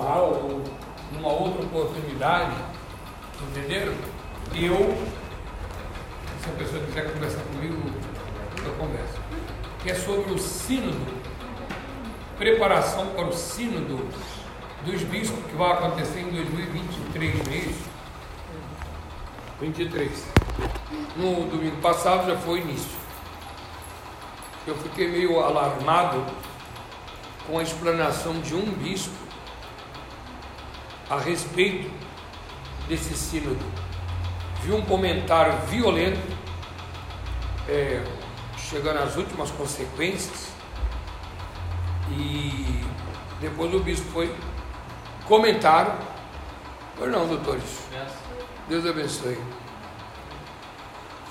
ou numa outra oportunidade, entenderam? Eu, se a pessoa quiser conversar comigo, eu converso. Que é sobre o sínodo, preparação para o sínodo dos bispos que vai acontecer em 2023, não é isso? 23. No domingo passado já foi início. Eu fiquei meio alarmado com a explanação de um bispo a respeito desse sínodo. Vi um comentário violento, é, chegando às últimas consequências, e depois o bispo foi comentar. Pois não, doutores. Deus abençoe.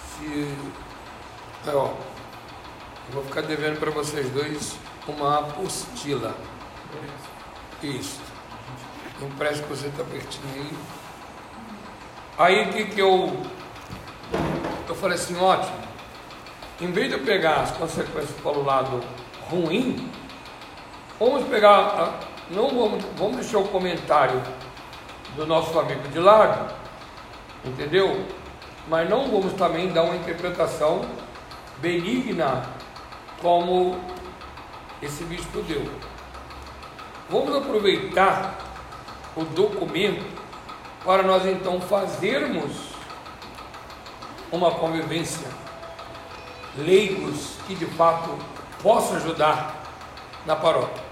Se, é, ó, vou ficar devendo para vocês dois uma apostila. Isso. Empreste que você está pertinho aí. Aí que, que eu. Eu falei assim, ótimo. Em vez de eu pegar as consequências para o lado ruim, vamos pegar. Não vamos, vamos deixar o comentário do nosso amigo de lado, entendeu? Mas não vamos também dar uma interpretação benigna como esse bispo deu. Vamos aproveitar o documento para nós então fazermos uma convivência leigos que de fato possam ajudar na paróquia.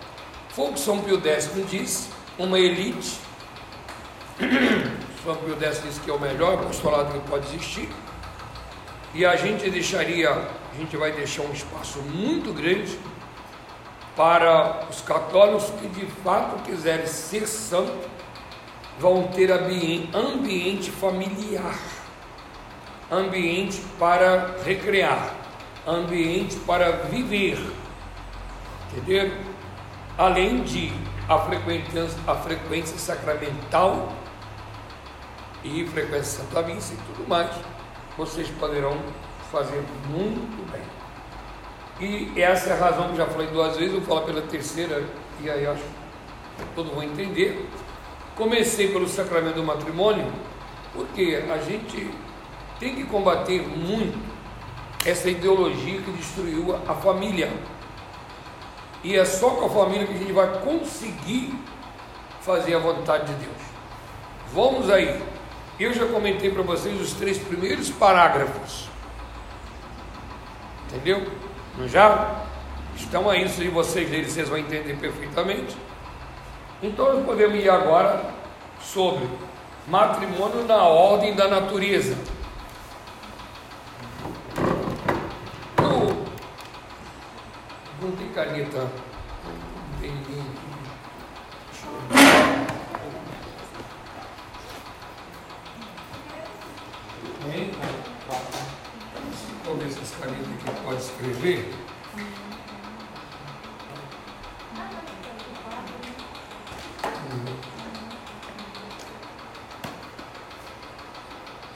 Foi o que São Pio X disse, uma elite. São Pio X disse que é o melhor apostolado que pode existir. E a gente deixaria, a gente vai deixar um espaço muito grande para os católicos que de fato quiserem ser santos, vão ter ambiente familiar, ambiente para recrear, ambiente para viver, entendeu? Além de a frequência, a frequência sacramental e frequência Santa Missa e tudo mais, vocês poderão fazer muito bem. E essa é a razão que já falei duas vezes, vou falar pela terceira, e aí acho que vão entender. Comecei pelo sacramento do matrimônio, porque a gente tem que combater muito essa ideologia que destruiu a família. E é só com a família que a gente vai conseguir fazer a vontade de Deus. Vamos aí. Eu já comentei para vocês os três primeiros parágrafos. Entendeu? Já estão aí, se vocês lerem, vocês vão entender perfeitamente. Então nós podemos ir agora sobre matrimônio na ordem da natureza. Não tem caneta. Não tem ver se essa caneta aqui pode escrever.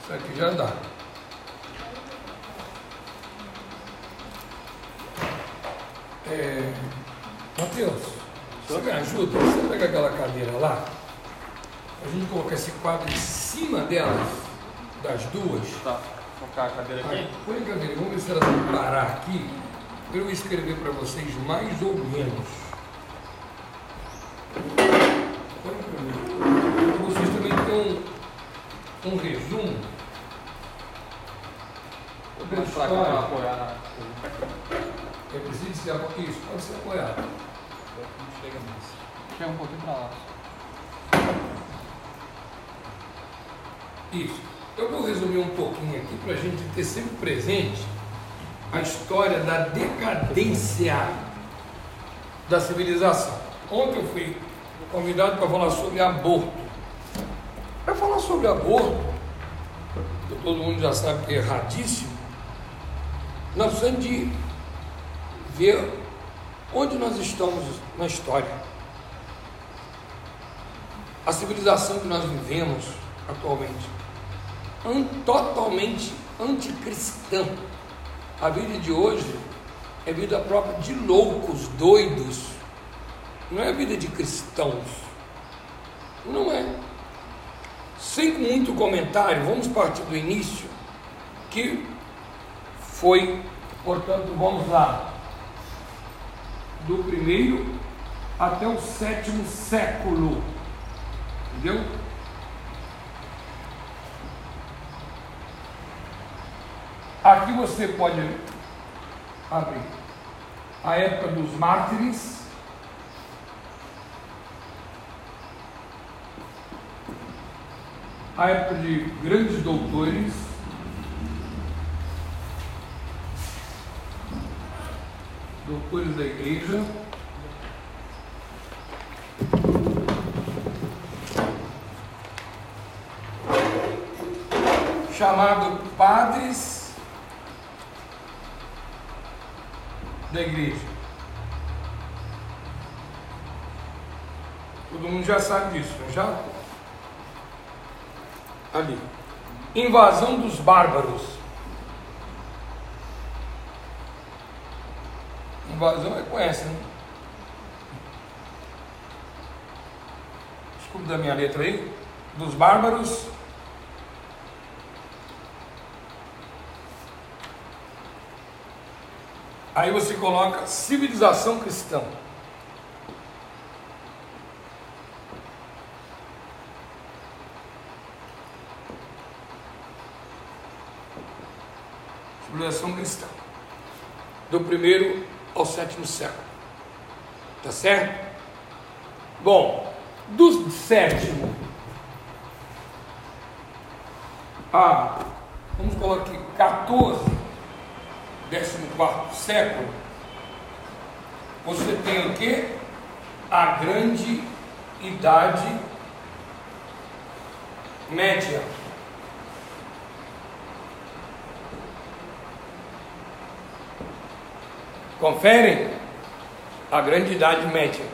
Isso aqui já dá. É, Matheus, você me ajuda? Você pega aquela cadeira lá, a gente colocar esse quadro em cima delas, das duas. Tá, colocar a cadeira aqui. A cadeira, vamos ver se ela vai parar aqui, para eu escrever para vocês mais ou menos. Para. Para vocês também terem um, um resumo. pra cá pra história. apoiar na. É preciso ser apo- isso, pode ser apoiado. Não chega mais. Chega um pouquinho pra lá. Isso. Eu vou resumir um pouquinho aqui para a gente ter sempre presente a história da decadência da civilização. Ontem eu fui convidado para falar sobre aborto. Para falar sobre aborto, que todo mundo já sabe que é erradíssimo, nós precisamos de ver onde nós estamos na história. A civilização que nós vivemos atualmente totalmente anticristã. A vida de hoje é vida própria de loucos, doidos. Não é vida de cristãos. Não é. Sem muito comentário, vamos partir do início, que foi, portanto, vamos lá, do primeiro até o sétimo século. Entendeu? Aqui você pode abrir a época dos mártires. A época de grandes doutores. Doutores da igreja. Chamado padres da igreja. Todo mundo já sabe disso, não já? Ali. Invasão dos bárbaros. Invasão é conhece, né? Desculpe da minha letra aí. Dos bárbaros Aí você coloca civilização cristã. Civilização cristã. Do primeiro ao sétimo século. Tá certo? Bom, do sétimo a, vamos colocar aqui, 14 14 século, você tem o que? A grande idade média. Conferem? A grande idade média.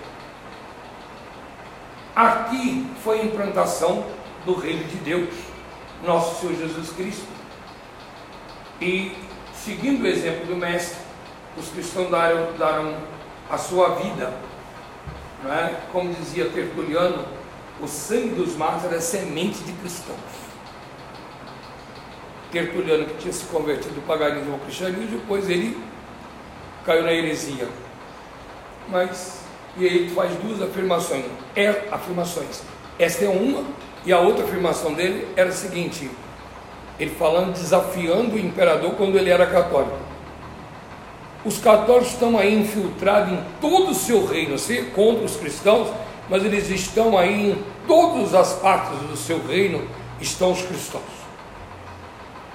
Aqui foi a implantação do reino de Deus, nosso Senhor Jesus Cristo. E seguindo o exemplo do Mestre, os cristãos deram, deram a sua vida. É? Como dizia Tertuliano, o sangue dos mártires é semente de cristãos. Tertuliano, que tinha se convertido do paganismo ao cristianismo, depois ele caiu na heresia. Mas, e aí ele faz duas afirmações. É, afirmações. Esta é uma, e a outra afirmação dele era a seguinte: ele falando, desafiando o imperador quando ele era católico. Os católicos estão aí infiltrados em todo o seu reino, assim, contra os cristãos, mas eles estão aí em todas as partes do seu reino, estão os cristãos,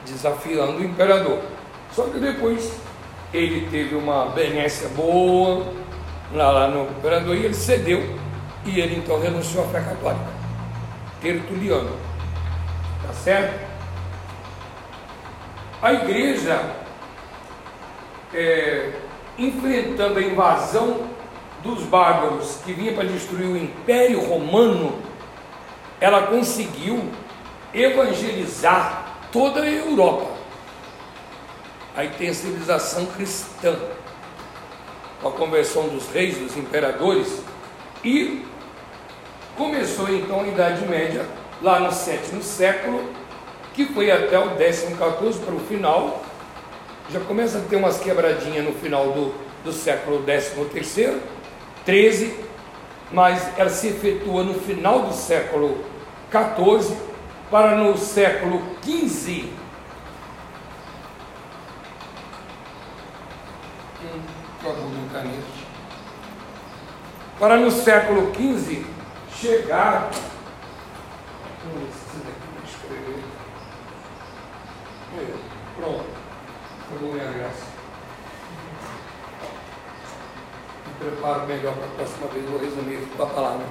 desafiando o imperador. Só que depois ele teve uma benécia boa lá, lá no imperador e ele cedeu, e ele então renunciou à fé católica. Tertuliano. Tá certo? A igreja, é, enfrentando a invasão dos bárbaros que vinha para destruir o Império Romano, ela conseguiu evangelizar toda a Europa. Aí tem a civilização cristã, com a conversão dos reis, dos imperadores, e começou então a Idade Média, lá no sétimo século, que foi até o décimo 14 para o final, já começa a ter umas quebradinhas no final do, do século décimo terceiro, 13, mas ela se efetua no final do século 14 para no século 15 hum, para no século 15 chegar Pronto. Foi minha graça. Me preparo melhor para a próxima vez, vou resumir a palavra.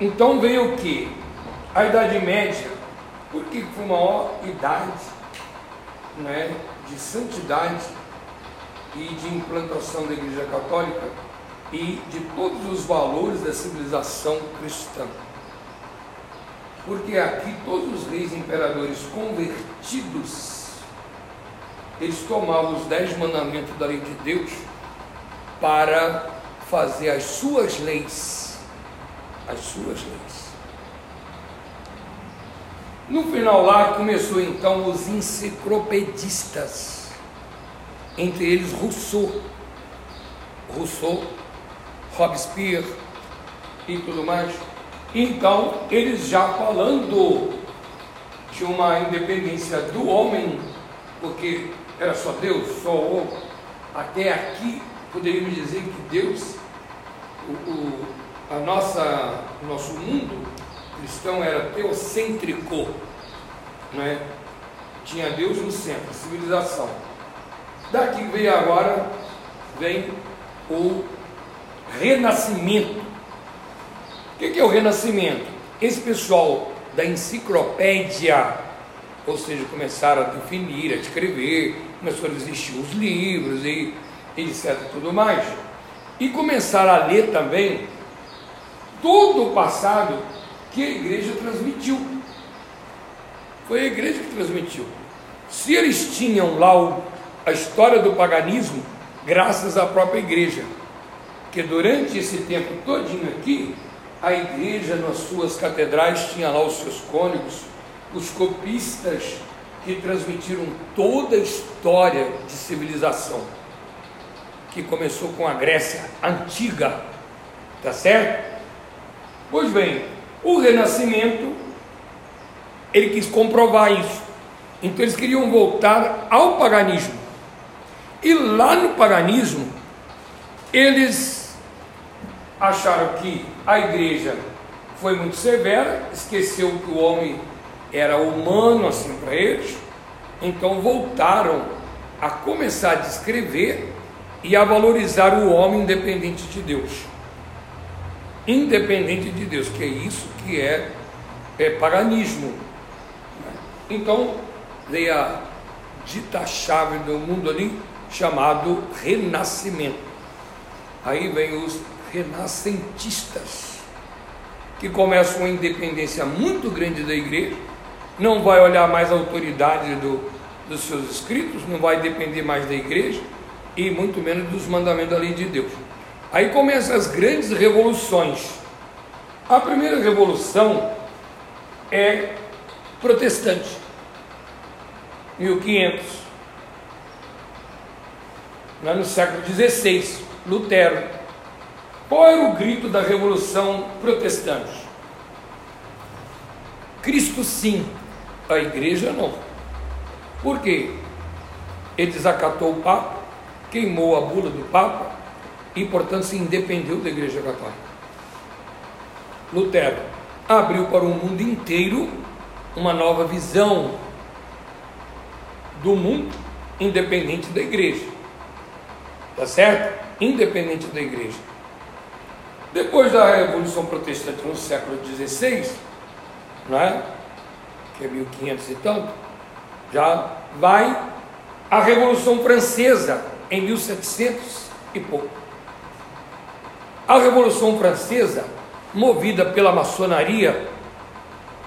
Então veio o que? A Idade Média, porque foi uma maior idade né, de santidade e de implantação da Igreja Católica e de todos os valores da civilização cristã porque aqui todos os reis e imperadores convertidos, eles tomavam os dez mandamentos da lei de Deus para fazer as suas leis. as suas leis. No final lá começou então os enciclopedistas, entre eles Rousseau, Rousseau, Robespierre e tudo mais. Então, eles já falando de uma independência do homem, porque era só Deus, só o até aqui poderíamos dizer que Deus, o, o, a nossa, o nosso mundo cristão era teocêntrico, não é? Tinha Deus no centro, civilização. Daqui veio agora, vem o renascimento. O que é o renascimento? Esse pessoal da enciclopédia, ou seja, começaram a definir, a escrever, começaram a existir os livros e etc. tudo mais, e começaram a ler também todo o passado que a igreja transmitiu. Foi a igreja que transmitiu. Se eles tinham lá o, a história do paganismo, graças à própria igreja, que durante esse tempo todinho aqui, a igreja nas suas catedrais tinha lá os seus cônegos, os copistas que transmitiram toda a história de civilização, que começou com a Grécia antiga, tá certo? Pois bem, o Renascimento, ele quis comprovar isso. Então eles queriam voltar ao paganismo. E lá no paganismo, eles acharam que a igreja foi muito severa, esqueceu que o homem era humano assim para eles, então voltaram a começar a descrever e a valorizar o homem independente de Deus. Independente de Deus, que é isso que é, é paganismo. Então, veio a dita chave do mundo ali, chamado renascimento. Aí vem os renascentistas, que começam uma independência muito grande da igreja, não vai olhar mais a autoridade do, dos seus escritos, não vai depender mais da igreja e muito menos dos mandamentos da lei de Deus. Aí começam as grandes revoluções. A primeira revolução é protestante, 1500, lá no século XVI, Lutero. Qual era o grito da revolução protestante? Cristo sim, a igreja não. Por quê? Ele desacatou o Papa, queimou a bula do Papa e, portanto, se independeu da igreja católica. Lutero abriu para o mundo inteiro uma nova visão do mundo, independente da igreja. Tá certo? Independente da igreja. Depois da Revolução Protestante no século XVI, não é? que é 1500 e tanto, já vai a Revolução Francesa em 1700 e pouco. A Revolução Francesa, movida pela maçonaria,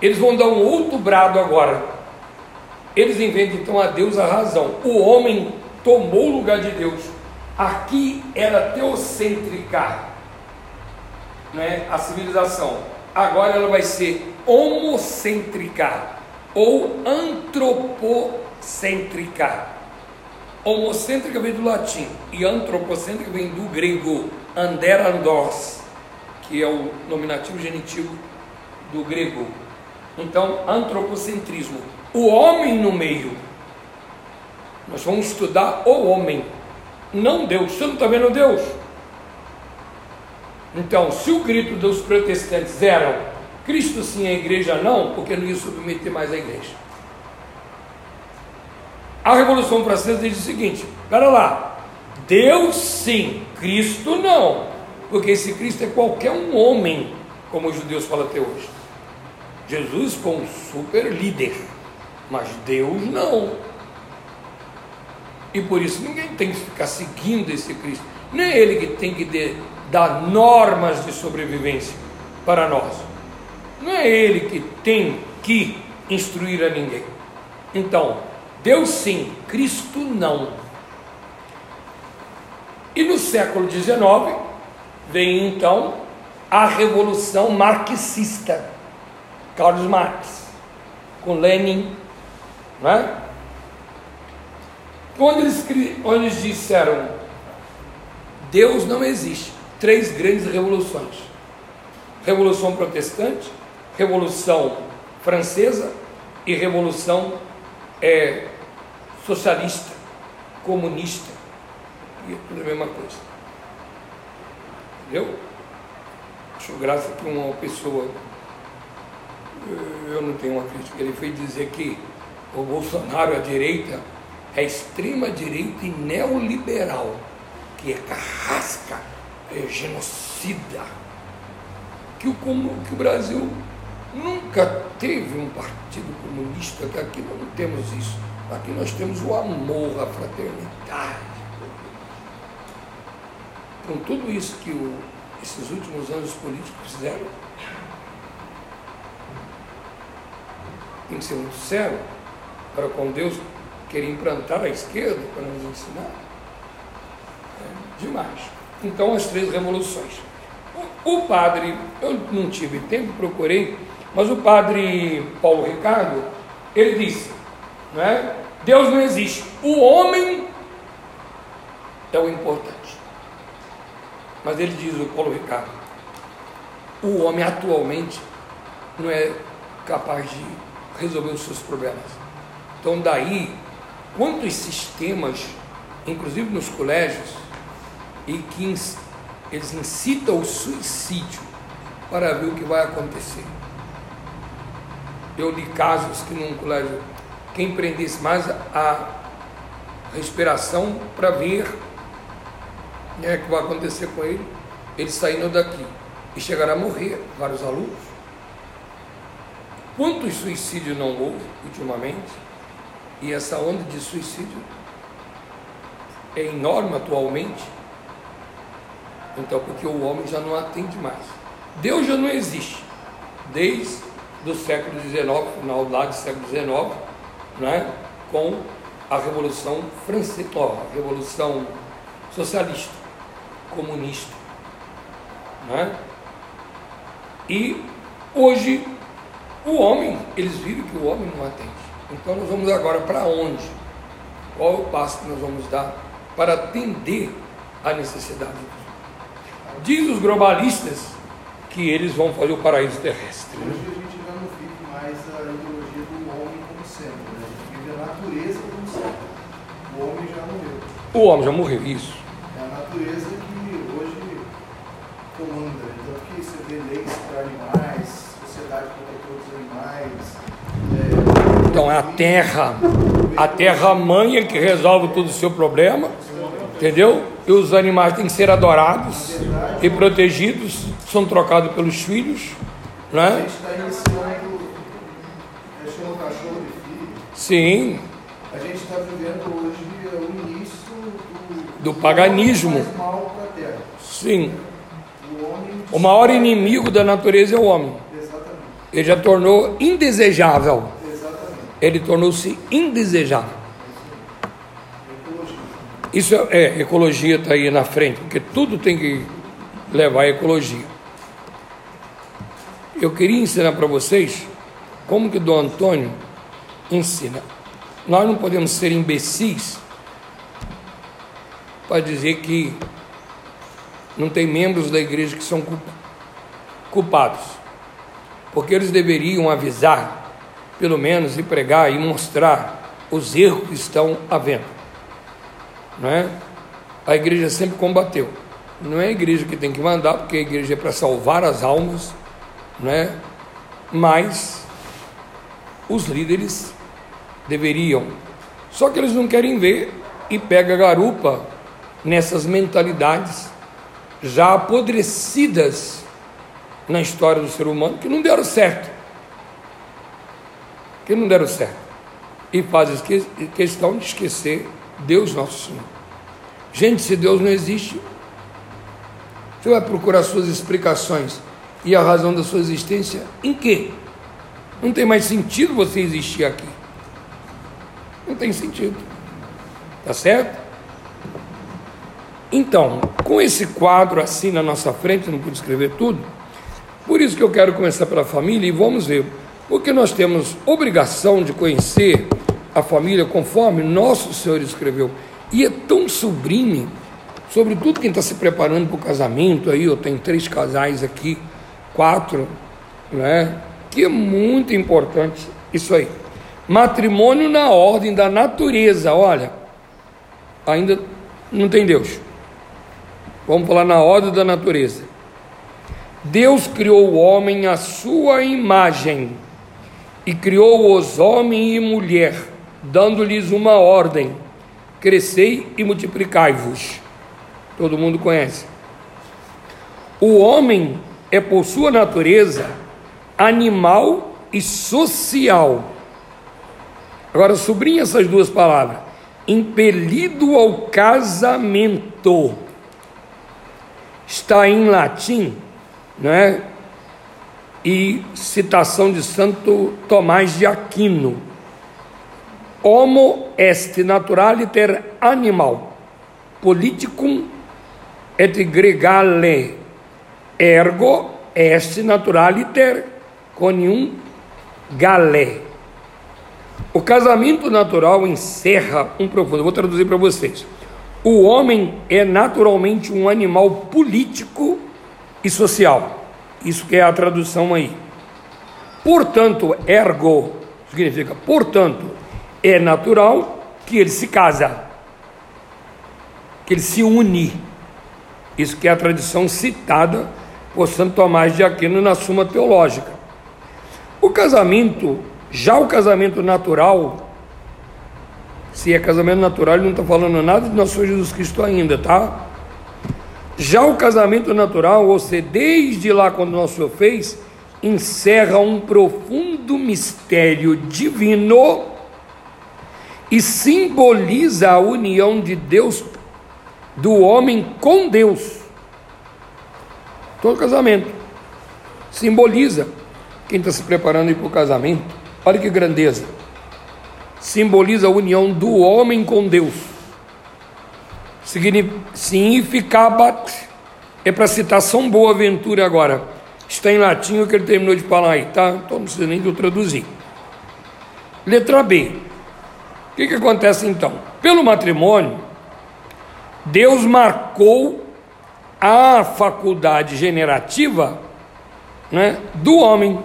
eles vão dar um outro brado agora. Eles inventam então a Deus a razão. O homem tomou o lugar de Deus. Aqui era teocêntrica, né? a civilização. Agora ela vai ser homocêntrica ou antropocêntrica. Homocêntrica vem do latim e antropocêntrica vem do grego anderandos, que é o nominativo genitivo do grego. Então, antropocentrismo, o homem no meio. Nós vamos estudar o homem, não Deus. Você não está vendo Deus? Então, se o grito dos protestantes era Cristo sim, a igreja não, porque não ia submeter mais a igreja. A Revolução Francesa diz o seguinte: espera lá, Deus sim, Cristo não, porque esse Cristo é qualquer um homem, como os judeus falam até hoje. Jesus foi um super líder, mas Deus não. E por isso ninguém tem que ficar seguindo esse Cristo. Nem é ele que tem que dar normas de sobrevivência para nós. Não é ele que tem que instruir a ninguém. Então, Deus sim, Cristo não. E no século XIX vem então a revolução marxista, Carlos Marx, com Lenin, não é? Quando eles, quando eles disseram Deus não existe, três grandes revoluções: Revolução Protestante, Revolução Francesa e Revolução é, Socialista, Comunista, e é tudo a mesma coisa. Entendeu? Acho graça que uma pessoa, eu não tenho uma crítica, ele foi dizer que o Bolsonaro, a direita, é extrema direita e neoliberal, que é carrasca, é genocida, que o, que o Brasil nunca teve um partido comunista, que aqui não temos isso. Aqui nós temos o amor, a fraternidade. Com tudo isso que o, esses últimos anos políticos fizeram, tem que ser muito sério para com Deus querer implantar a esquerda para nos ensinar. É demais. Então, as três revoluções. O, padre, eu não tive tempo, procurei, mas o padre Paulo Ricardo, ele disse, não é? Deus não existe. O homem é o importante. Mas ele diz, o Paulo Ricardo, o homem atualmente não é capaz de resolver os seus problemas. Então daí, quantos sistemas, inclusive nos colégios, e que eles incitam o suicídio para ver o que vai acontecer. Eu li casos que num colégio quem prendesse mais a respiração para ver né, o que vai acontecer com ele, ele saindo daqui e chegará a morrer, vários alunos. Quantos suicídios não houve ultimamente? E essa onda de suicídio é enorme atualmente. Então, porque o homem já não atende mais. Deus já não existe. Desde o século XIX, final lá do século XIX, né, com a Revolução Francesa, a Revolução Socialista, Comunista. Né? E hoje o homem, eles viram que o homem não atende. Então nós vamos agora para onde? Qual o passo que nós vamos dar para atender a necessidade? Diz os globalistas que eles vão fazer o paraíso terrestre. Hoje a gente já não vive mais a ideologia do homem como sendo, né? natureza como certo. O homem já morreu. O homem já morreu, isso. É a natureza que hoje comanda. Então que você vê leis para animais, sociedade protetora dos animais. É... Então é a terra, a terra mãe é que resolve todo o seu problema, entendeu? E os animais têm que ser adorados e protegidos, são trocados pelos filhos, né? A gente está iniciando, chama o cachorro de filho. Sim a gente está vivendo hoje o início do, do paganismo. Sim. O, maior inimigo da natureza é o homem. Exatamente. Ele já tornou indesejável. Exatamente. Ele tornou-se indesejável. Isso é, é ecologia está aí na frente, porque tudo tem que levar a ecologia. Eu queria ensinar para vocês como que Dom Antônio ensina. Nós não podemos ser imbecis para dizer que não tem membros da igreja que são culpados, porque eles deveriam avisar, pelo menos, e pregar e mostrar os erros que estão havendo. Não é? A igreja sempre combateu. Não é a igreja que tem que mandar, porque a igreja é para salvar as almas, não é? Mas os líderes deveriam. Só que eles não querem ver e pega garupa nessas mentalidades já apodrecidas na história do ser humano que não deram certo. Que não deram certo. E fazem questão de esquecer Deus nosso Senhor. Gente, se Deus não existe, você vai procurar suas explicações e a razão da sua existência em quê? Não tem mais sentido você existir aqui. Não tem sentido. Tá certo? Então, com esse quadro assim na nossa frente, não pude escrever tudo, Por isso que eu quero começar pela família e vamos ver. Porque nós temos obrigação de conhecer a família conforme nosso Senhor escreveu. E é tão sublime, sobretudo quem está se preparando para o casamento aí, eu tenho três casais aqui, quatro, né? Que é muito importante isso aí. Matrimônio na ordem da natureza, olha, ainda não tem Deus. Vamos falar na ordem da natureza. Deus criou o homem à sua imagem e criou-os homem e mulher, dando-lhes uma ordem: crescei e multiplicai-vos. Todo mundo conhece. O homem é, por sua natureza, animal e social. Agora, sublinha essas duas palavras: impelido ao casamento. Está em latim, não é? E citação de Santo Tomás de Aquino. Homo est naturaliter animal, politicum et gregale, ergo est naturaliter conium galé. O casamento natural encerra um profundo. Vou traduzir para vocês. O homem é naturalmente um animal político e social. Isso que é a tradução aí. Portanto, ergo significa, portanto, é natural que ele se casa, que ele se une. Isso que é a tradição citada por Santo Tomás de Aquino na Suma Teológica. O casamento, já o casamento natural, se é casamento natural, ele não está falando nada de nosso Jesus Cristo ainda, tá? Já o casamento natural, ou seja, desde lá quando nosso Senhor fez, encerra um profundo mistério divino e simboliza a união de Deus, do homem com Deus. Todo casamento simboliza quem está se preparando para o casamento. Olha que grandeza! Simboliza a união do homem com Deus significabat, é para citar São Boaventura agora, está em latim o que ele terminou de falar aí, tá? Então não precisa nem de eu traduzir. Letra B. O que, que acontece então? Pelo matrimônio, Deus marcou a faculdade generativa né, do homem.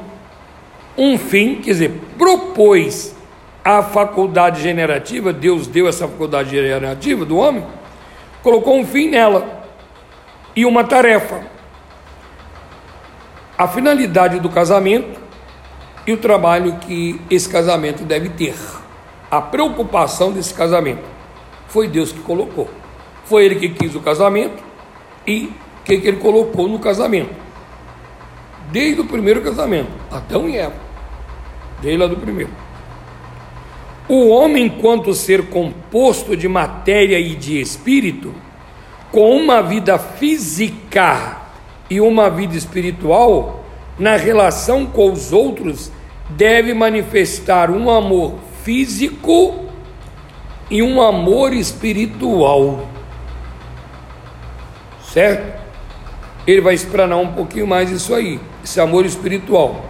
Um fim, quer dizer, propôs a faculdade generativa, Deus deu essa faculdade generativa do homem, colocou um fim nela e uma tarefa. A finalidade do casamento e o trabalho que esse casamento deve ter. A preocupação desse casamento. Foi Deus que colocou. Foi Ele que quis o casamento e o que, que Ele colocou no casamento. Desde o primeiro casamento, Adão e Eva. Desde lá do primeiro. O homem, enquanto ser composto de matéria e de espírito, com uma vida física e uma vida espiritual, na relação com os outros, deve manifestar um amor físico e um amor espiritual. Certo? Ele vai explanar um pouquinho mais isso aí, esse amor espiritual.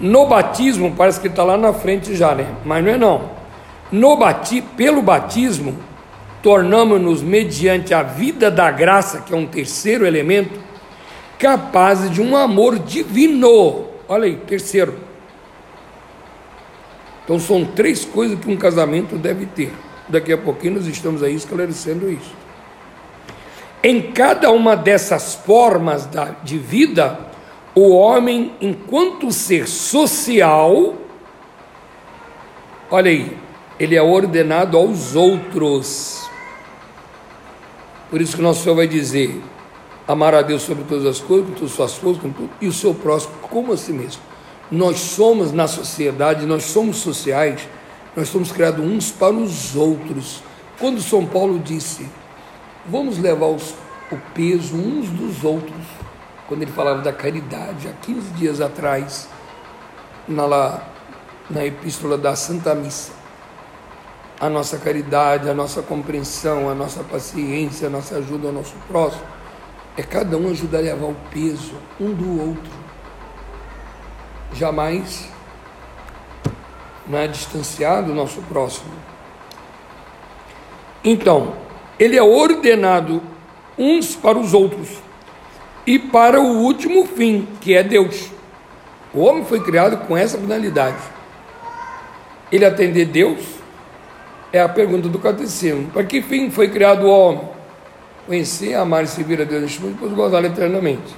No batismo, parece que está lá na frente já, né? Mas não é não. No bati pelo batismo, tornamos-nos, mediante a vida da graça, que é um terceiro elemento, capazes de um amor divino. Olha aí, terceiro. Então são três coisas que um casamento deve ter. Daqui a pouquinho nós estamos aí esclarecendo isso. Em cada uma dessas formas de vida, o homem, enquanto ser social, olha aí, ele é ordenado aos outros. Por isso que nosso Senhor vai dizer: amar a Deus sobre todas as coisas, com todas as suas forças, com tudo, e o seu próximo como a si mesmo. Nós somos na sociedade, nós somos sociais, nós somos criados uns para os outros. Quando São Paulo disse, vamos levar os, o peso uns dos outros, quando ele falava da caridade, há 15 dias atrás, na, na epístola da Santa Missa. A nossa caridade, a nossa compreensão, a nossa paciência, a nossa ajuda ao nosso próximo. é cada um ajudar a levar o peso um do outro. Jamais não é distanciado do nosso próximo. Então, ele é ordenado uns para os outros e para o último fim, que é Deus. O homem foi criado com essa finalidade. Ele atender Deus é a pergunta do catecismo. Para que fim foi criado o homem? Conhecer, amar e servir a Deus e depois gozá-lo eternamente.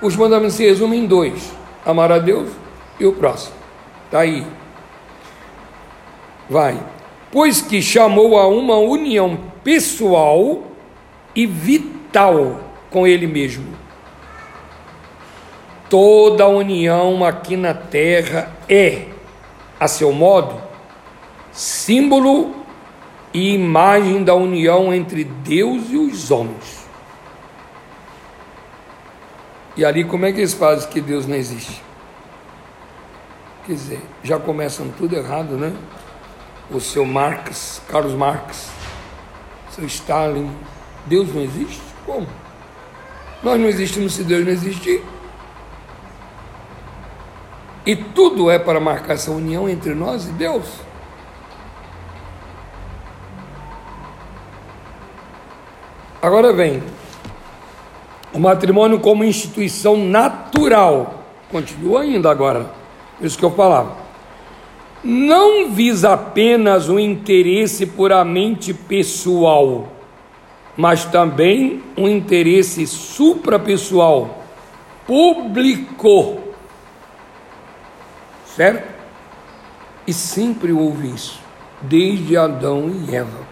Os mandamentos se resumem em dois: amar a Deus e o próximo. Está aí. Vai. Pois que chamou a uma união pessoal e vital com Ele mesmo. Toda união aqui na terra é, a seu modo, símbolo e imagem da união entre Deus e os homens. E ali, como é que eles fazem que Deus não existe? Quer dizer, já começam tudo errado, né? O seu Marx, Carlos Marx, seu Stalin, Deus não existe? Como? Nós não existimos se Deus não existir. E tudo é para marcar essa união entre nós e Deus. Agora vem o matrimônio como instituição natural. Continua ainda agora, isso que eu falava. Não visa apenas o interesse puramente pessoal mas também um interesse suprapessoal, público. Certo? E sempre houve isso, desde Adão e Eva.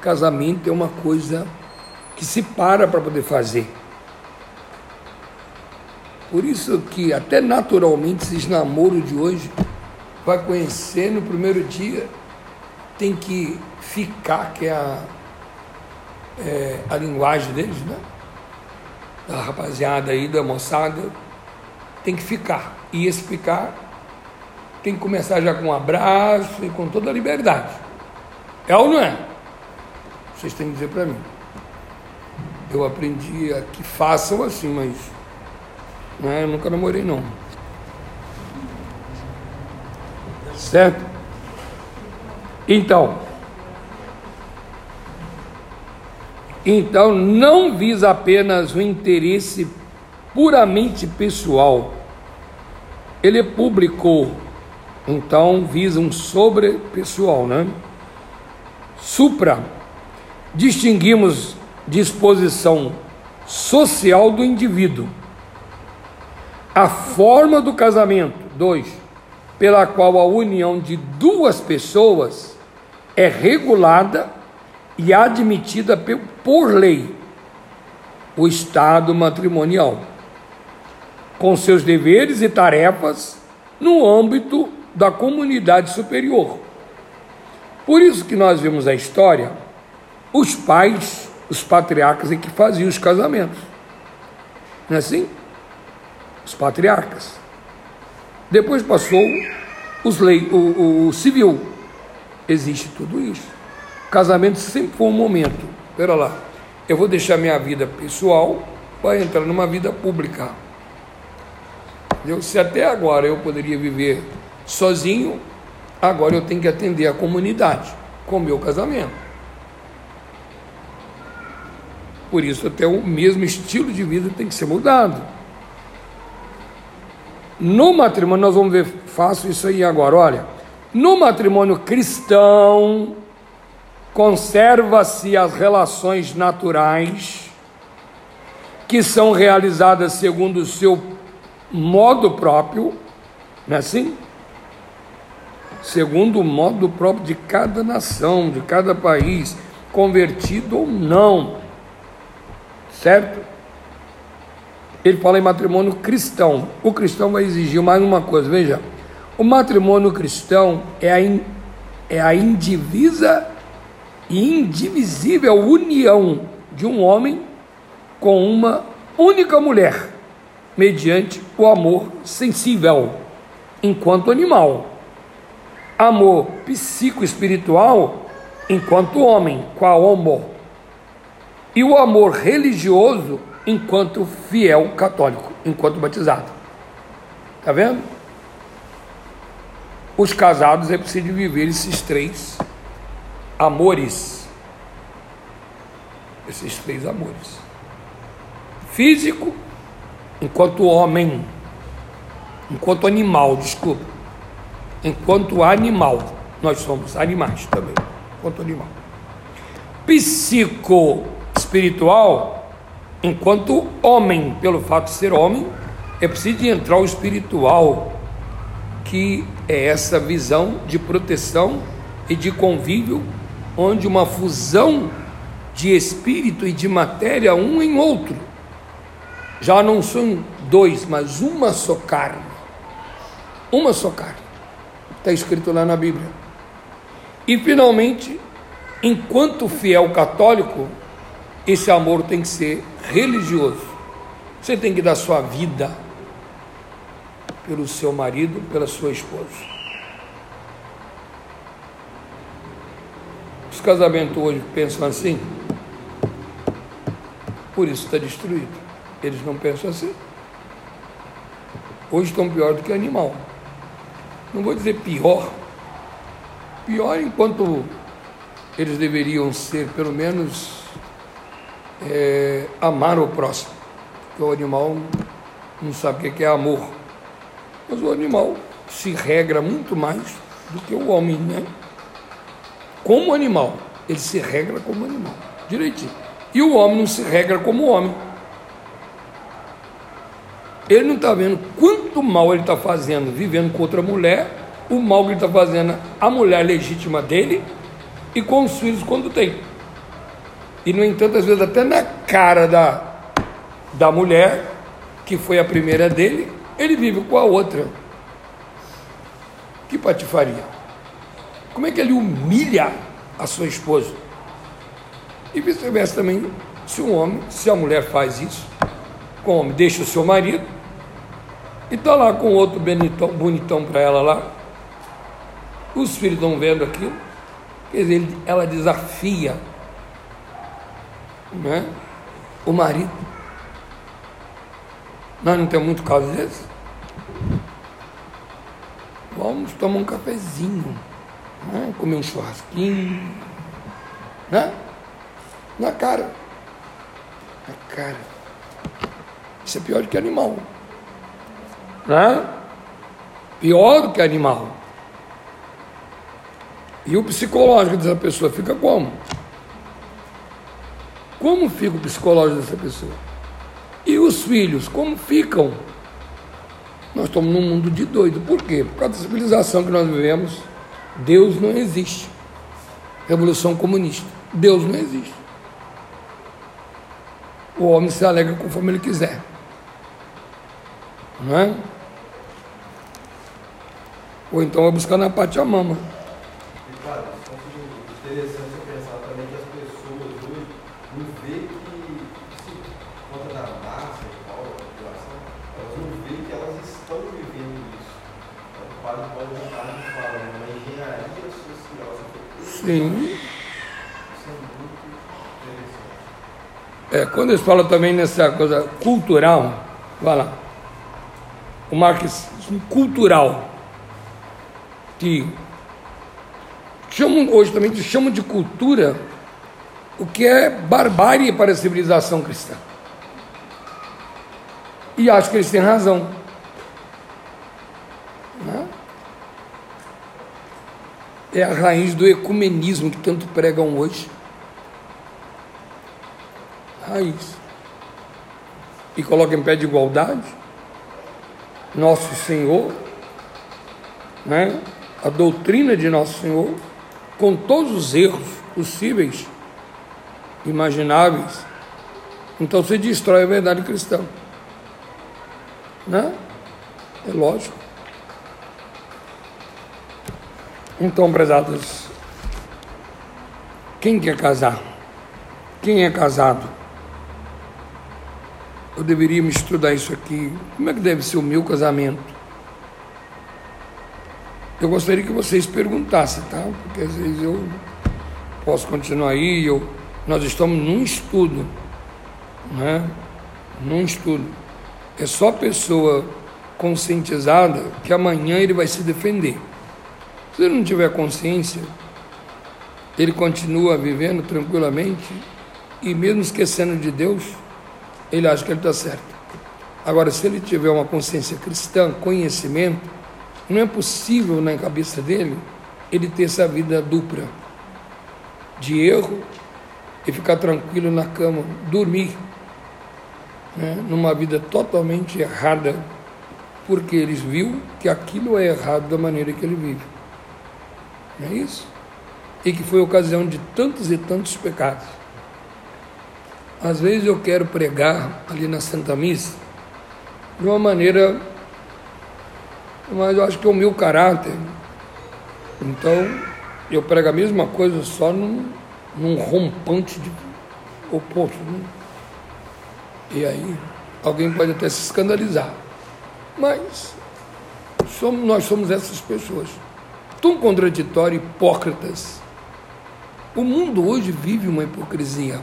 Casamento é uma coisa que se para para poder fazer. Por isso que até naturalmente esses namoros de hoje vai conhecer no primeiro dia, tem que ficar, que é a é, a linguagem deles, né? Da rapaziada aí, da moçada, tem que ficar. E esse ficar tem que começar já com um abraço e com toda a liberdade. É ou não é? Vocês têm que dizer para mim. Eu aprendi a que façam assim, mas né, eu nunca namorei não. Certo? Então, Então, não visa apenas o interesse puramente pessoal, ele publicou, então visa um sobrepessoal, né? Supra, distinguimos disposição social do indivíduo. A forma do casamento, dois, pela qual a união de duas pessoas é regulada e admitida por lei o estado matrimonial, com seus deveres e tarefas no âmbito da comunidade superior. Por isso que nós vemos a história, os pais, os patriarcas é que faziam os casamentos. Não é assim? Os patriarcas. Depois passou os lei, o, o, civil. Existe tudo isso. Casamento sempre foi um momento. Espera lá, eu vou deixar minha vida pessoal para entrar numa vida pública. Eu, se até agora eu poderia viver sozinho, agora eu tenho que atender a comunidade com o meu casamento. Por isso, até o mesmo estilo de vida tem que ser mudado. No matrimônio, nós vamos ver, faço isso aí agora, olha. No matrimônio cristão, conserva-se as relações naturais que são realizadas segundo o seu modo próprio, não é assim? Segundo o modo próprio de cada nação, de cada país, convertido ou não, certo? Ele fala em matrimônio cristão. O cristão vai exigir mais uma coisa, veja. O matrimônio cristão é a, in, é a indivisa e indivisível união de um homem com uma única mulher, mediante o amor sensível, enquanto animal, amor psicoespiritual, enquanto homem, com a homo, e o amor religioso enquanto fiel católico, enquanto batizado. Tá vendo? Os casados é preciso viver esses três amores. Esses três amores. Físico, enquanto homem, enquanto animal, desculpa. Enquanto animal, nós somos animais também, enquanto animal. Psico espiritual, enquanto homem, pelo fato de ser homem, é preciso entrar o espiritual, que é essa visão de proteção e de convívio, onde uma fusão de espírito e de matéria, um em outro, já não são dois, mas uma só carne. Uma só carne. Está escrito lá na Bíblia. E finalmente, enquanto fiel católico, esse amor tem que ser religioso. Você tem que dar sua vida pelo seu marido, pela sua esposa. Os casamentos hoje pensam assim, por isso está destruído. Eles não pensam assim. Hoje estão pior do que animal. Não vou dizer pior. Pior enquanto eles deveriam ser, pelo menos, é, amar o próximo. Porque o animal não sabe o que é amor. Mas o animal se regra muito mais do que o homem, né? Como animal, ele se regra como animal, direitinho. E o homem não se regra como homem. Ele não está vendo quanto mal ele está fazendo vivendo com outra mulher, o mal que ele está fazendo a mulher legítima dele e com os filhos quando tem. E, no entanto, às vezes até na cara da, da mulher, que foi a primeira dele, ele vive com a outra. Que patifaria. Como é que ele humilha a sua esposa? E vice-versa também, se um homem, se a mulher faz isso, com o homem, deixa o seu marido, e está lá com outro bonitão, bonitão para ela lá, os filhos estão vendo aquilo, quer dizer, ela desafia né? o marido. Nós não temos muito caso desse? Vamos tomar um cafezinho, né? comer um churrasquinho, né? Na cara. Na cara. Isso é pior do que animal. Né? Pior do que animal. E o psicológico dessa pessoa fica como? Como fica o psicológico dessa pessoa? E os filhos, como ficam? Nós estamos num mundo de doido. Por quê? Por causa da civilização que nós vivemos, Deus não existe. Revolução comunista. Deus não existe. O homem se alega conforme ele quiser. Não é? Ou então vai buscar na Pachamama. Ricardo, interessante Sim. É, quando eles falam também nessa coisa cultural, vai lá, o marxismo cultural, que chamam hoje também que chamam de cultura o que é barbárie para a civilização cristã. E acho que eles têm razão. Né? É a raiz do ecumenismo que tanto pregam hoje. Raiz. E coloca em pé de igualdade nosso Senhor, né? a doutrina de nosso Senhor, com todos os erros possíveis, imagináveis. Então se destrói a verdade cristã. Né? É lógico. Então, prezados, quem quer casar? Quem é casado? Eu deveria me estudar isso aqui. Como é que deve ser o meu casamento? Eu gostaria que vocês perguntassem, tá? Porque às vezes eu posso continuar aí, eu Nós estamos num estudo, né? Num estudo. É só pessoa conscientizada que amanhã ele vai se defender. Se ele não tiver consciência, ele continua vivendo tranquilamente e mesmo esquecendo de Deus, ele acha que ele está certo. Agora, se ele tiver uma consciência cristã, conhecimento, não é possível na cabeça dele ele ter essa vida dupla de erro e ficar tranquilo na cama, dormir, né, numa vida totalmente errada, porque ele viu que aquilo é errado da maneira que ele vive. Não é isso? E que foi ocasião de tantos e tantos pecados. Às vezes eu quero pregar ali na Santa Missa de uma maneira, mas eu acho que é o meu caráter. Então, eu prego a mesma coisa só num, num rompante de oposto. Né? E aí, alguém pode até se escandalizar. Mas somos, nós somos essas pessoas. Tão contraditórias, hipócritas. O mundo hoje vive uma hipocrisia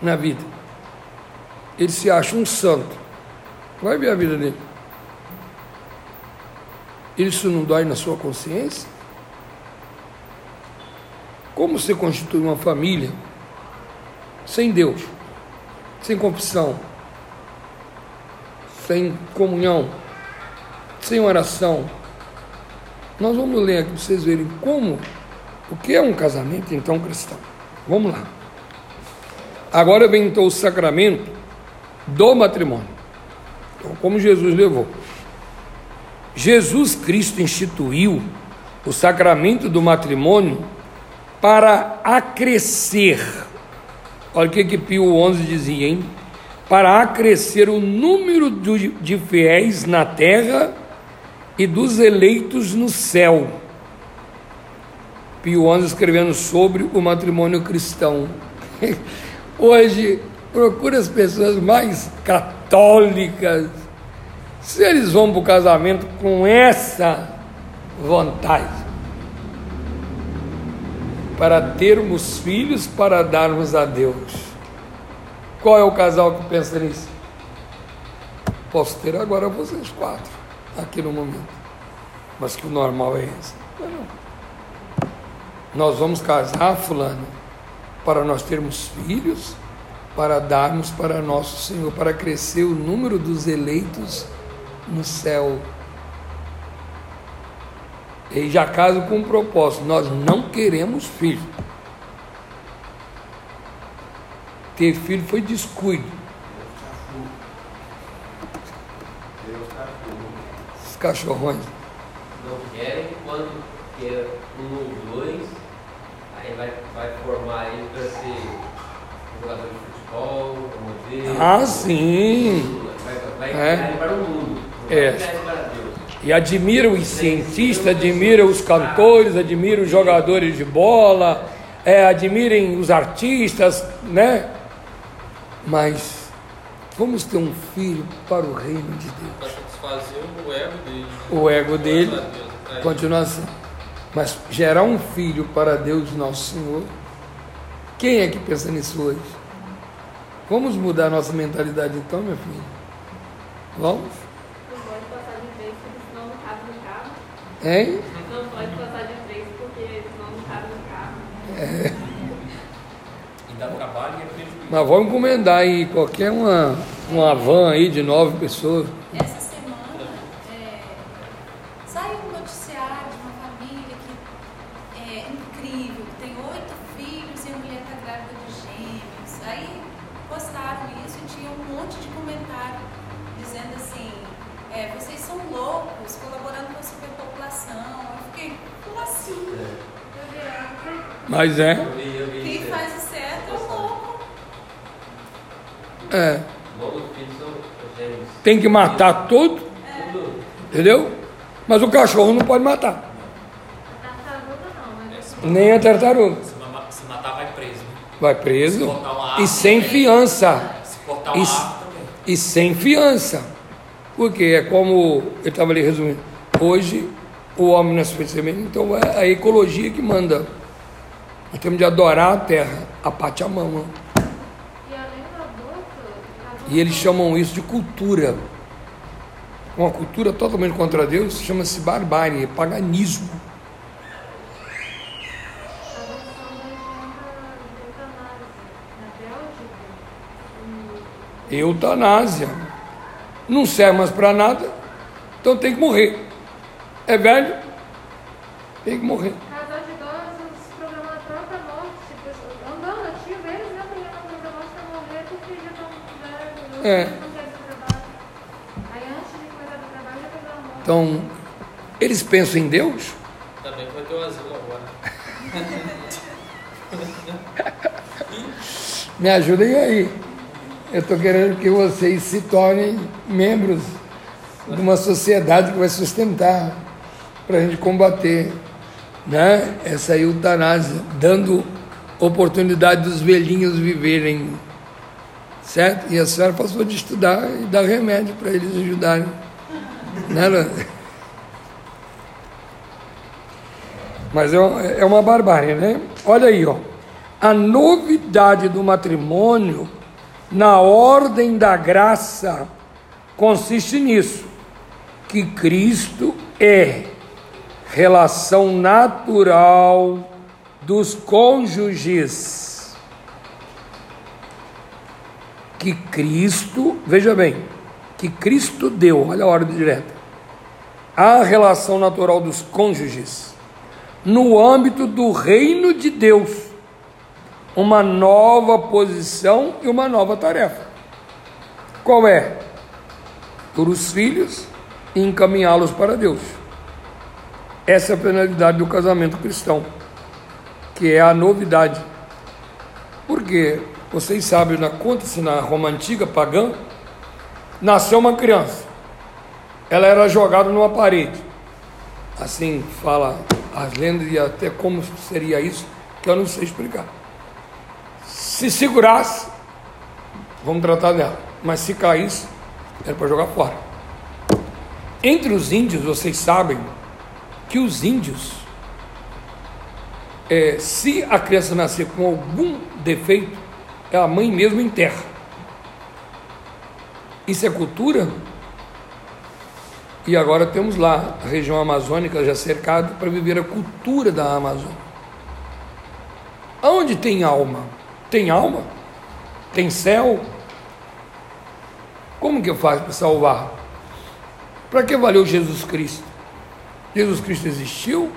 na vida. Ele se acha um santo. Vai ver a vida dele. Isso não dói na sua consciência? Como você constitui uma família sem Deus, sem confissão, sem comunhão, sem oração? Nós vamos ler aqui para vocês verem como, o que é um casamento então cristão. Vamos lá. Agora vem então o sacramento do matrimônio. Então, como Jesus levou. Jesus Cristo instituiu o sacramento do matrimônio para acrescer. Olha o que, que Pio XI dizia, hein? Para acrescer o número de fiéis na terra e dos eleitos no céu. Pio XI escrevendo sobre o matrimônio cristão. Hoje, procura as pessoas mais católicas. Se eles vão para o casamento com essa vontade, para termos filhos para darmos a Deus. Qual é o casal que pensa nisso? Posso ter agora vocês quatro, aqui no momento. Mas que o normal é esse. Nós vamos casar, fulano, para nós termos filhos, para darmos para nosso Senhor, para crescer o número dos eleitos no céu. E já caso com um propósito, nós não queremos filho. Ter filho foi descuido. Os cachorrões. Não querem quando quer um ou dois, aí vai, vai formar ele para ser jogador de futebol, modelo. Ah, sim. Vai, vai, É. para o mundo. É. E admira os cientistas, admira os cantores, admira os jogadores de bola, é, admirem os artistas, né? Mas vamos ter um filho para o reino de Deus. Satisfazer o ego dele. né? O ego dele, a aí. continuação. Mas gerar um filho para Deus nosso Senhor, quem é que pensa nisso hoje? Vamos mudar nossa mentalidade então, meu filho? Vamos? Não pode passar de três, porque senão não cabe no carro. Hein? Não pode passar de três, porque senão não cabe no carro. E dá trabalho e é prejuízo. Mas vamos encomendar aí qualquer uma, uma van aí de nove pessoas. Essa Mas é, Quem faz o certo é o louco. é. Tem que matar tudo, Tudo. entendeu? Mas o cachorro não pode matar, A tartaruga não, mas nem a tartaruga. Se, ma- se matar, vai preso. né? Vai preso Se e sem também. fiança. Se cortar uma também. E sem fiança. Porque é como eu estava ali resumindo. Hoje o homem não é suficiente, então é a ecologia que manda. Nós temos de adorar a terra, a Pachamama. Aborto, E eles chamam isso de cultura. Uma cultura totalmente contra Deus chama-se barbárie, paganismo. Eutanásia. Não serve mais para nada, então tem que morrer. É velho, tem que morrer. casal de idosos programando a própria morte, tipo, andando ativo, eles não têm a própria morte para morrer porque já estão velhos, É. não querem esse trabalho. Aí antes de começar o trabalho já pegaram a morte. Então, eles pensam em Deus? Que vai ter o asilo agora. Me ajudem aí. Eu estou querendo que vocês se tornem membros de uma sociedade que vai sustentar para a gente combater né? essa eutanásia, dando oportunidade dos velhinhos viverem, certo? E a senhora passou de estudar e dar remédio para eles ajudarem. Né? Mas é é uma barbárie, né? Olha aí, ó. A novidade do matrimônio na ordem da graça consiste nisso, que Cristo é relação natural dos cônjuges. Que Cristo, veja bem, que Cristo deu, olha a ordem direta, a relação natural dos cônjuges no âmbito do reino de Deus, uma nova posição e uma nova tarefa. Qual é? Por os filhos e encaminhá-los para Deus. Essa é a penalidade do casamento cristão, que é a novidade. Porque vocês sabem, na conta-se na Roma antiga pagã, nasceu uma criança. Ela era jogada numa parede. Assim fala as lendas e até como seria isso, que eu não sei explicar. Se segurasse, vamos tratar dela. Mas se caísse, era para jogar fora. Entre os índios, vocês sabem que os índios, é, se a criança nascer com algum defeito, é a mãe mesmo enterra. Isso é cultura? E agora temos lá a região amazônica já cercada para viver a cultura da Amazônia. Aonde tem alma? Tem alma? Tem céu? Como que eu faço para salvar? Para que valeu Jesus Cristo? Jesus Cristo existiu?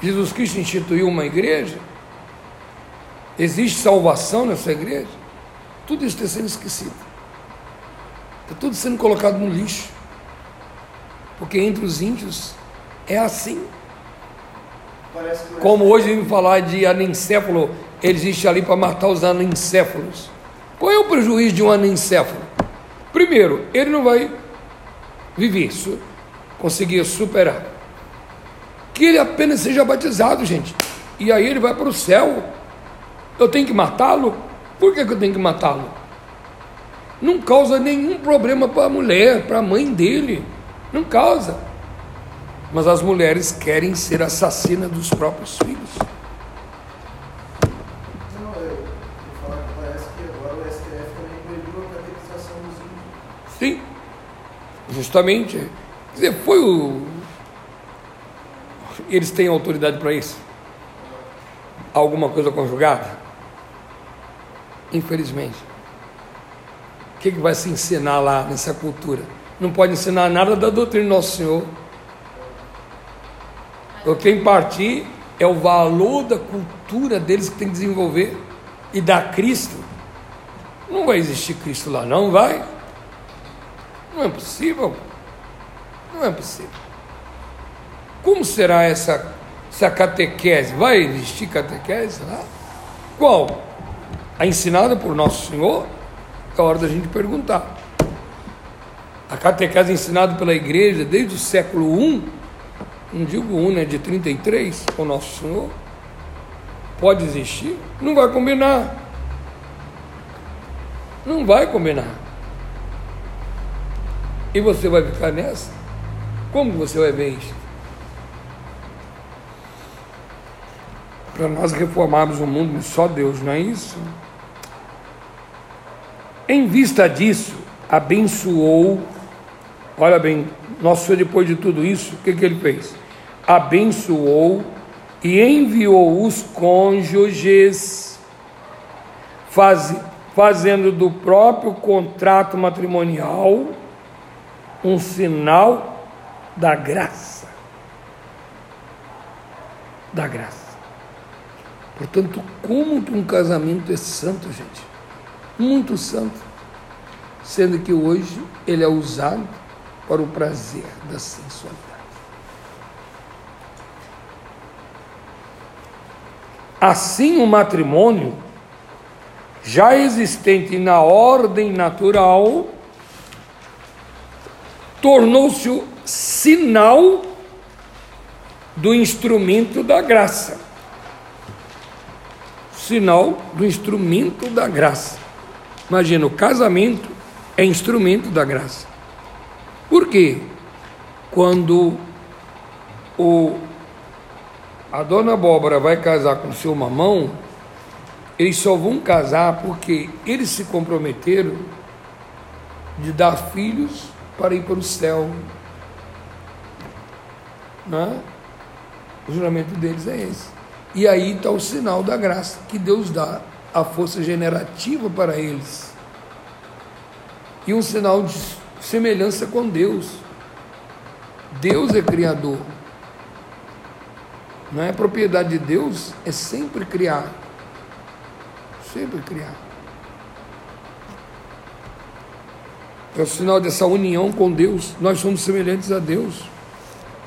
Jesus Cristo instituiu uma igreja? Existe salvação nessa igreja? Tudo isso está sendo esquecido. Está tudo sendo colocado no lixo. Porque entre os índios é assim. Como hoje vem falar de anencéfalo, ele existe ali para matar os anencéfalos. Qual é o prejuízo de um anencéfalo? Primeiro, ele não vai viver, su- conseguir superar. Que ele apenas seja batizado, gente. E aí ele vai para o céu. Eu tenho que matá-lo? Por que, que eu tenho que matá-lo? Não causa nenhum problema para a mulher, para a mãe dele. Não causa. Mas as mulheres querem ser assassinas dos próprios filhos. Não, eu vou falar que parece que agora o STF também proibiu a catequização dos índios. Sim, justamente. Quer dizer, foi o. Eles têm autoridade para isso? Alguma coisa conjugada? Infelizmente. O que, que vai se ensinar lá nessa cultura? Não pode ensinar nada da doutrina do Nosso Senhor. O que partir é o valor da cultura deles que tem que desenvolver e dar Cristo. Não vai existir Cristo lá, não vai? Não é possível. Não é possível. Como será essa, essa catequese? Vai existir catequese lá? Qual? A ensinada por Nosso Senhor? É hora da gente perguntar. A catequese ensinada pela igreja desde o século I, não digo I, né, de 33, com Nosso Senhor, pode existir? Não vai combinar. Não vai combinar. E você vai ficar nessa? Como você vai ver isso? para nós reformarmos o mundo, só Deus, não é isso? Em vista disso, abençoou, olha bem, nosso Senhor, depois de tudo isso, o que, que ele fez? Abençoou e enviou os cônjuges, faz, fazendo do próprio contrato matrimonial um sinal da graça. Da graça. Portanto, como que um casamento é santo, gente? Muito santo. Sendo que hoje ele é usado para o prazer da sensualidade. Assim, o matrimônio, já existente na ordem natural, tornou-se o sinal do instrumento da graça. Sinal do instrumento da graça. Imagina, o casamento é instrumento da graça. Por quê? Quando o, a dona Abóbora vai casar com seu mamão, eles só vão casar porque eles se comprometeram de dar filhos para ir para o céu. Né? O juramento deles é esse. E aí está o sinal da graça que Deus dá, a força generativa para eles. E um sinal de semelhança com Deus. Deus é criador. Não é propriedade de Deus, é sempre criar. Sempre criar. É o sinal dessa união com Deus. Nós somos semelhantes a Deus.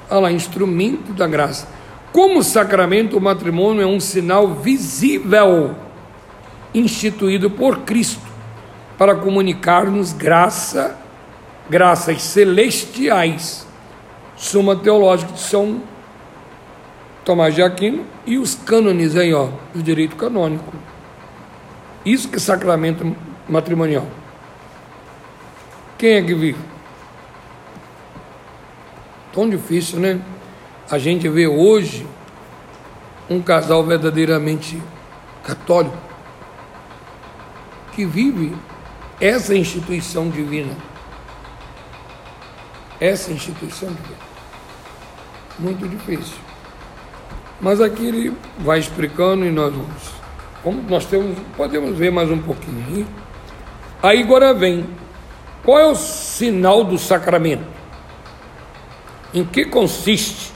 Olha lá, instrumento da graça. Como sacramento, o matrimônio é um sinal visível instituído por Cristo para comunicar-nos graça, graças celestiais. Suma teológica de São Tomás de Aquino e os cânones aí, ó, do direito canônico. Isso que é sacramento matrimonial. Quem é que vive? Tão difícil, né? A gente vê hoje um casal verdadeiramente católico que vive essa instituição divina. Essa instituição divina. Muito difícil. Mas aqui ele vai explicando e nós vamos. Como nós temos, podemos ver mais um pouquinho. Aí agora vem qual é o sinal do sacramento? Em que consiste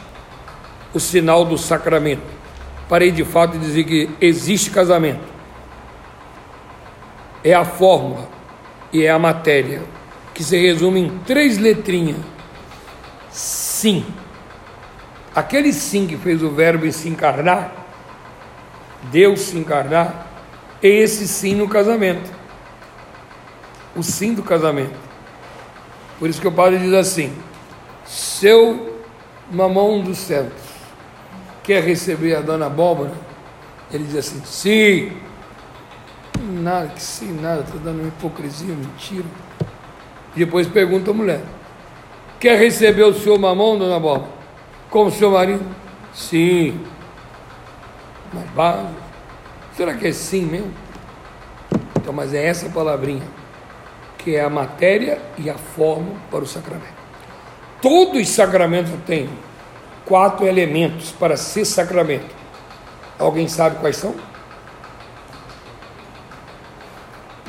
o sinal do sacramento? Parei de fato de dizer que existe casamento. É a fórmula e é a matéria, que se resume em três letrinhas. Sim. Aquele sim que fez o verbo se encarnar, Deus se encarnar, é esse sim no casamento o sim do casamento. Por isso que o padre diz assim: seu mamão dos centros quer receber a dona Abóbora? Ele diz assim: sim. Nada, que sim, nada, está dando uma hipocrisia, mentira. E depois pergunta a mulher: quer receber o seu mamão, dona Abóbora? Como seu marido? Sim. Mas base. Será que é sim mesmo? Então, mas é essa palavrinha que é a matéria e a forma para o sacramento. Todos os sacramentos têm quatro elementos para ser sacramento. Alguém sabe quais são?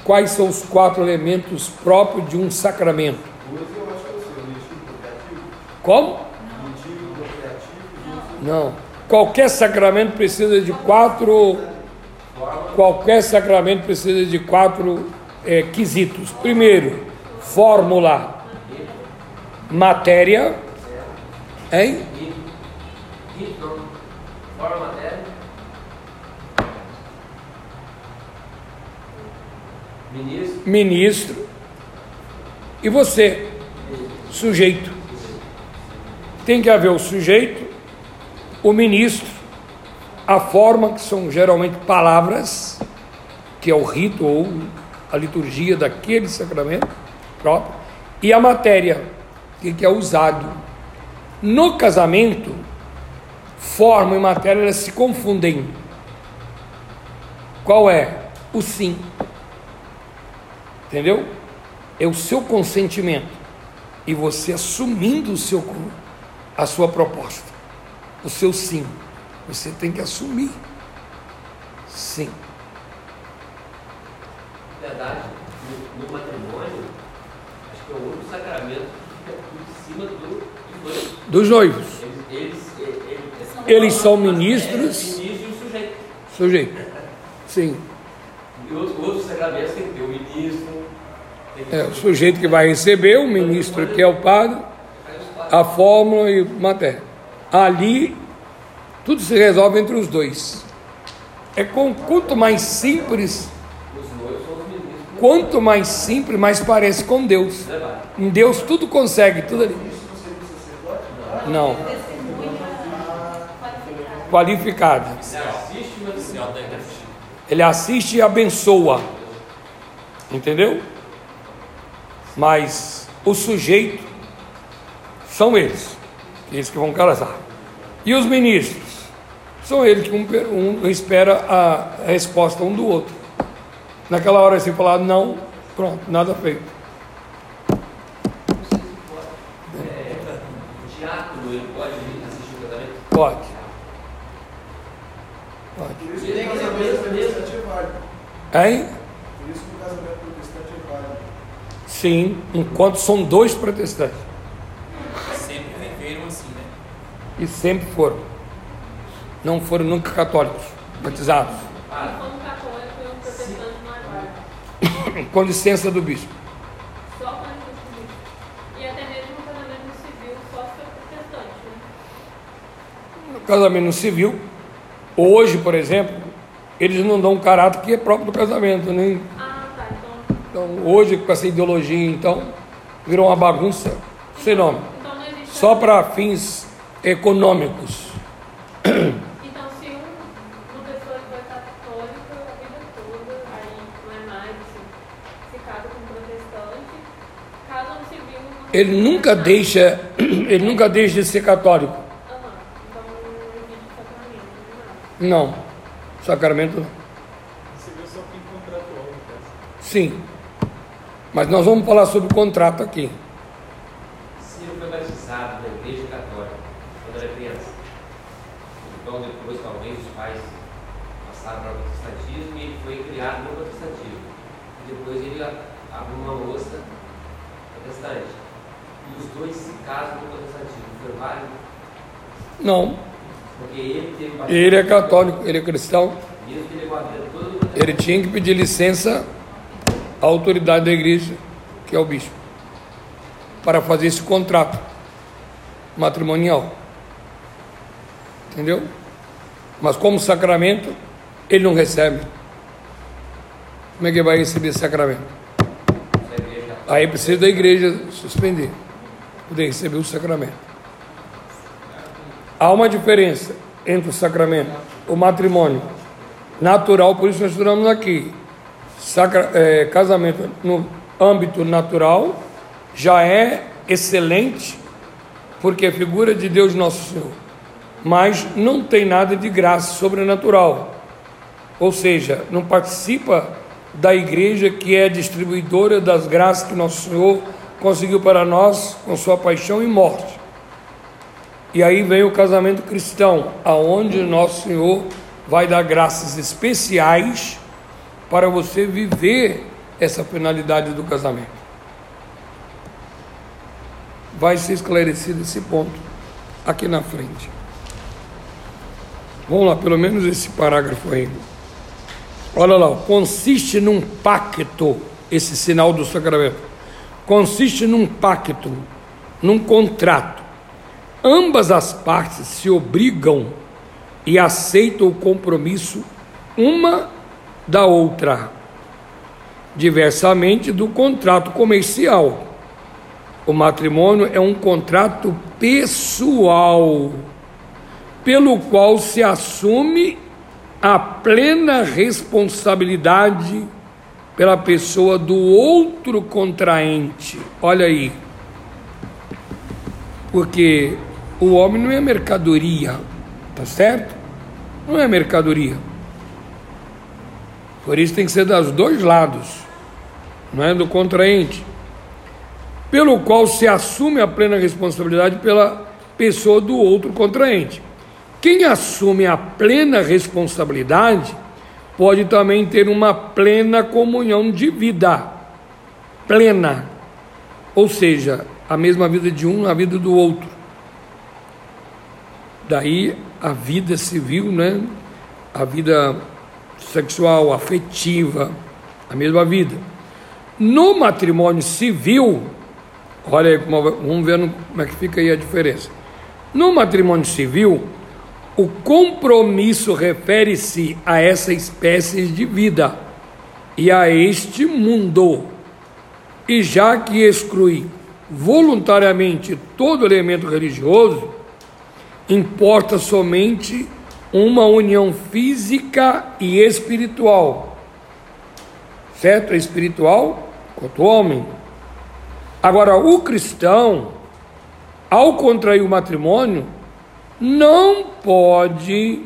Quais são os quatro elementos próprios de um sacramento? Como? Não. Qualquer sacramento precisa de quatro. Qualquer sacramento precisa de quatro é, quesitos. Primeiro, fórmula, matéria, hein? Ministro. Ministro. E você, sujeito. Tem que haver o sujeito, o ministro, a forma, que são geralmente palavras, que é o rito ou a liturgia daquele sacramento próprio, e a matéria, que é usado. No casamento, forma e matéria elas se confundem. Qual é? O sim. Entendeu? É o seu consentimento e você assumindo o seu a sua proposta, o seu sim. Você tem que assumir. Sim. Verdade, no, no matrimônio, acho que é o único sacramento que fica por cima do, dos dois. Dos noivos. Eles, eles, eles, Eles são É, ministros. o ministro e o sujeito. Sujeito. Sim. E outros, outros sacramentos tem que ter o ministro. É o sujeito que vai receber, o ministro que é o padre, a fórmula e matéria. Ali, tudo se resolve entre os dois. É com quanto mais simples, quanto mais simples, mais parece com Deus. Vale? Em Deus tudo consegue, tudo ali. Não, qualificado. Você assiste, mas Oficial da igreja. Ele assiste e abençoa. Entendeu? Mas o sujeito são eles, eles que vão casar. E os ministros são eles que um, um espera a resposta um do outro. Naquela hora assim falar não, pronto, nada feito. o diácono, ele pode assistir o casamento? Pode. Pode. Por isso que Ele o é casamento mesmo, protestante é válido. Hein? Por isso que o casamento protestante é válido. Sim, enquanto são dois protestantes. Sempre viveram assim, né? E sempre foram. Não foram nunca católicos, batizados. Ah, mais válido. Com licença do bispo. Só com a civil. E até mesmo no casamento civil, só se for protestante, né? No casamento civil, hoje, por exemplo, eles não dão um caráter que é próprio do casamento. Nem, Ah, tá. Então, então, hoje, com essa ideologia, então, virou uma bagunça sem nome. então não existe. Só para fins econômicos. Então, se um, uma pessoa foi católica a vida toda, aí não é mais, assim, se casa com um protestante, casa no civil. Ele nunca deixa, ele nunca deixa de ser católico. Aham. Então, não existe sacramento, não é nada. Não. Sacramento viu só quem contratual. Sim. Mas nós vamos falar sobre o contrato aqui. se ele foi batizado na igreja católica quando era criança, então depois talvez os pais passaram para o protestantismo e ele foi criado no protestantismo. E depois ele abre uma moça protestante. E os dois se casam no protestantismo. Foi válido? Não. Ele. Ele é católico, ele é cristão. Ele tinha que pedir licença à autoridade da igreja, que é o bispo, para fazer esse contrato matrimonial. Entendeu? Mas como sacramento, ele não recebe. Como é que vai receber sacramento? Aí precisa da igreja suspender, poder receber o sacramento. Há uma diferença entre o sacramento, o matrimônio natural, por isso nós estudamos aqui. Sacra, é, casamento no âmbito natural já é excelente, porque é figura de Deus Nosso Senhor, mas não tem nada de graça sobrenatural, ou seja, não participa da igreja que é distribuidora das graças que Nosso Senhor conseguiu para nós com sua paixão e morte. E aí vem o casamento cristão, aonde Nosso Senhor vai dar graças especiais para você viver essa finalidade do casamento. Vai ser esclarecido esse ponto aqui na frente. Vamos lá, pelo menos esse parágrafo aí. Olha lá, consiste num pacto, esse sinal do sacramento. Consiste num pacto, num contrato. Ambas as partes se obrigam e aceitam o compromisso uma da outra, diversamente do contrato comercial. O matrimônio é um contrato pessoal, pelo qual se assume a plena responsabilidade pela pessoa do outro contraente. Olha aí. Porque o homem não é mercadoria, tá certo? Não é mercadoria. Por isso tem que ser dos dois lados, não é do contraente. Pelo qual se assume a plena responsabilidade pela pessoa do outro contraente. Quem assume a plena responsabilidade pode também ter uma plena comunhão de vida. Plena. Ou seja, a mesma vida de um, a vida do outro. Daí a vida civil, né? A vida sexual, afetiva, a mesma vida. No matrimônio civil, olha aí, vamos ver como é que fica aí a diferença. No matrimônio civil, o compromisso refere-se a essa espécie de vida e a este mundo. E já que exclui voluntariamente todo elemento religioso, importa somente uma união física e espiritual. Certo? É espiritual quanto homem. Agora, o cristão, ao contrair o matrimônio, não pode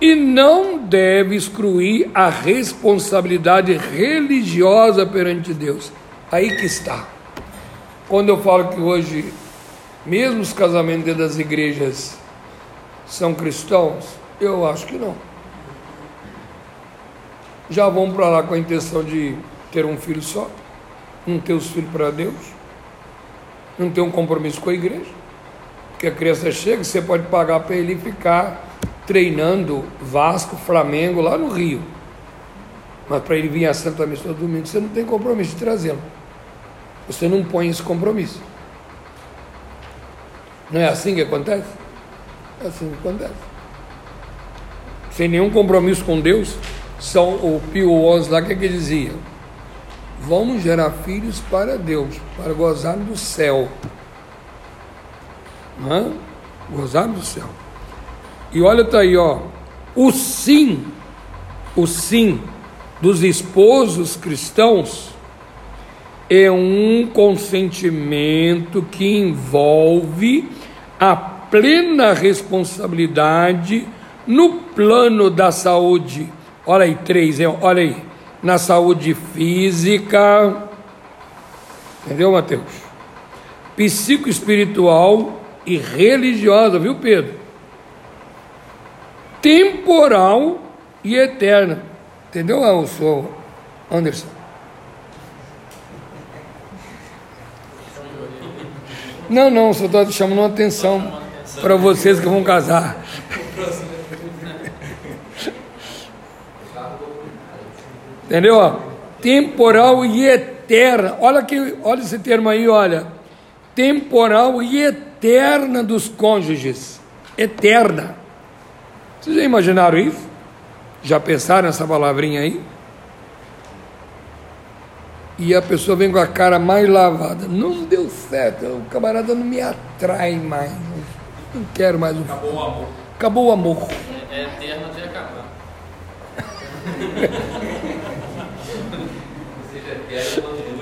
e não deve excluir a responsabilidade religiosa perante Deus. Aí que está. Quando eu falo que hoje, mesmo os casamentos dentro das igrejas são cristãos, eu acho que não. Já vão para lá com a intenção de ter um filho só, não ter os filhos para Deus, não ter um compromisso com a igreja que a criança chega, você pode pagar para ele ficar treinando Vasco, Flamengo lá no Rio. Mas para ele vir a Santa Missa todo domingo, você não tem compromisso de trazê-lo. Você não põe esse compromisso. Não é assim que acontece? É assim que acontece. Sem nenhum compromisso com Deus, são o Pio XI lá, que, é que dizia? Vamos gerar filhos para Deus, para gozar do céu. Né? Gozar do céu. E olha tá aí, ó. O sim, o sim dos esposos cristãos é um consentimento que envolve a plena responsabilidade no plano da saúde. Olha aí, três, olha aí. Na saúde física, entendeu, Mateus? Psicoespiritual e religiosa, viu, Pedro? Temporal e eterna. Entendeu, Anderson? Não, não, só estou chamando atenção para vocês que vão casar. Entendeu? Temporal e eterna. Olha que, olha esse termo aí, olha. Temporal e eterna dos cônjuges. Eterna. Vocês já imaginaram isso? Já pensaram nessa palavrinha aí? E a pessoa vem com a cara mais lavada. Não deu certo, o camarada não me atrai mais. Não quero mais um. Acabou o amor. Acabou o amor. É, é eterno até acabar. Seja eterno, continue.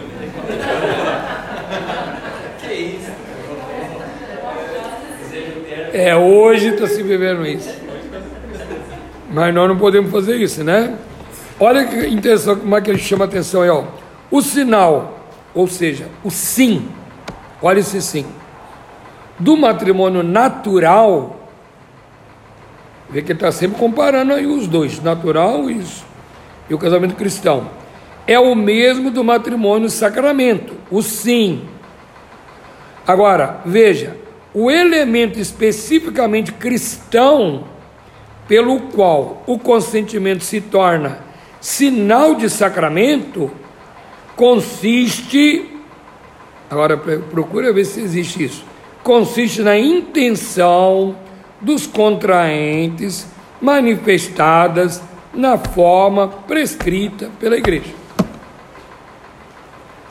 É, hoje está se vivendo isso. Mas nós não podemos fazer isso, né? Olha que intenção, como é que ele chama a atenção aí, ó. O sinal, ou seja, o sim, olha esse sim, do matrimônio natural, vê que ele está sempre comparando aí os dois, natural e, e o casamento cristão. É o mesmo do matrimônio sacramento, o sim. Agora, veja, o elemento especificamente cristão pelo qual o consentimento se torna sinal de sacramento consiste agora procura ver se existe isso consiste na intenção dos contraentes manifestadas na forma prescrita pela igreja.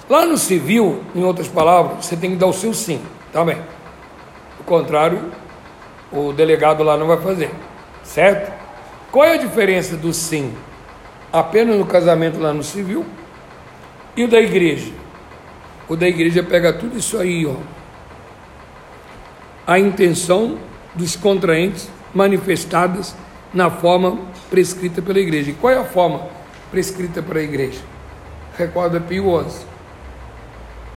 Lá no civil, em outras palavras, você tem que dar o seu sim, tá bem? contrário, o delegado lá não vai fazer, certo? Qual é a diferença do sim? Apenas no casamento lá no civil e o da igreja. O da igreja pega tudo isso aí, ó. A intenção dos contraentes manifestadas na forma prescrita pela igreja. E qual é a forma prescrita para a igreja. Recorda Pio XI.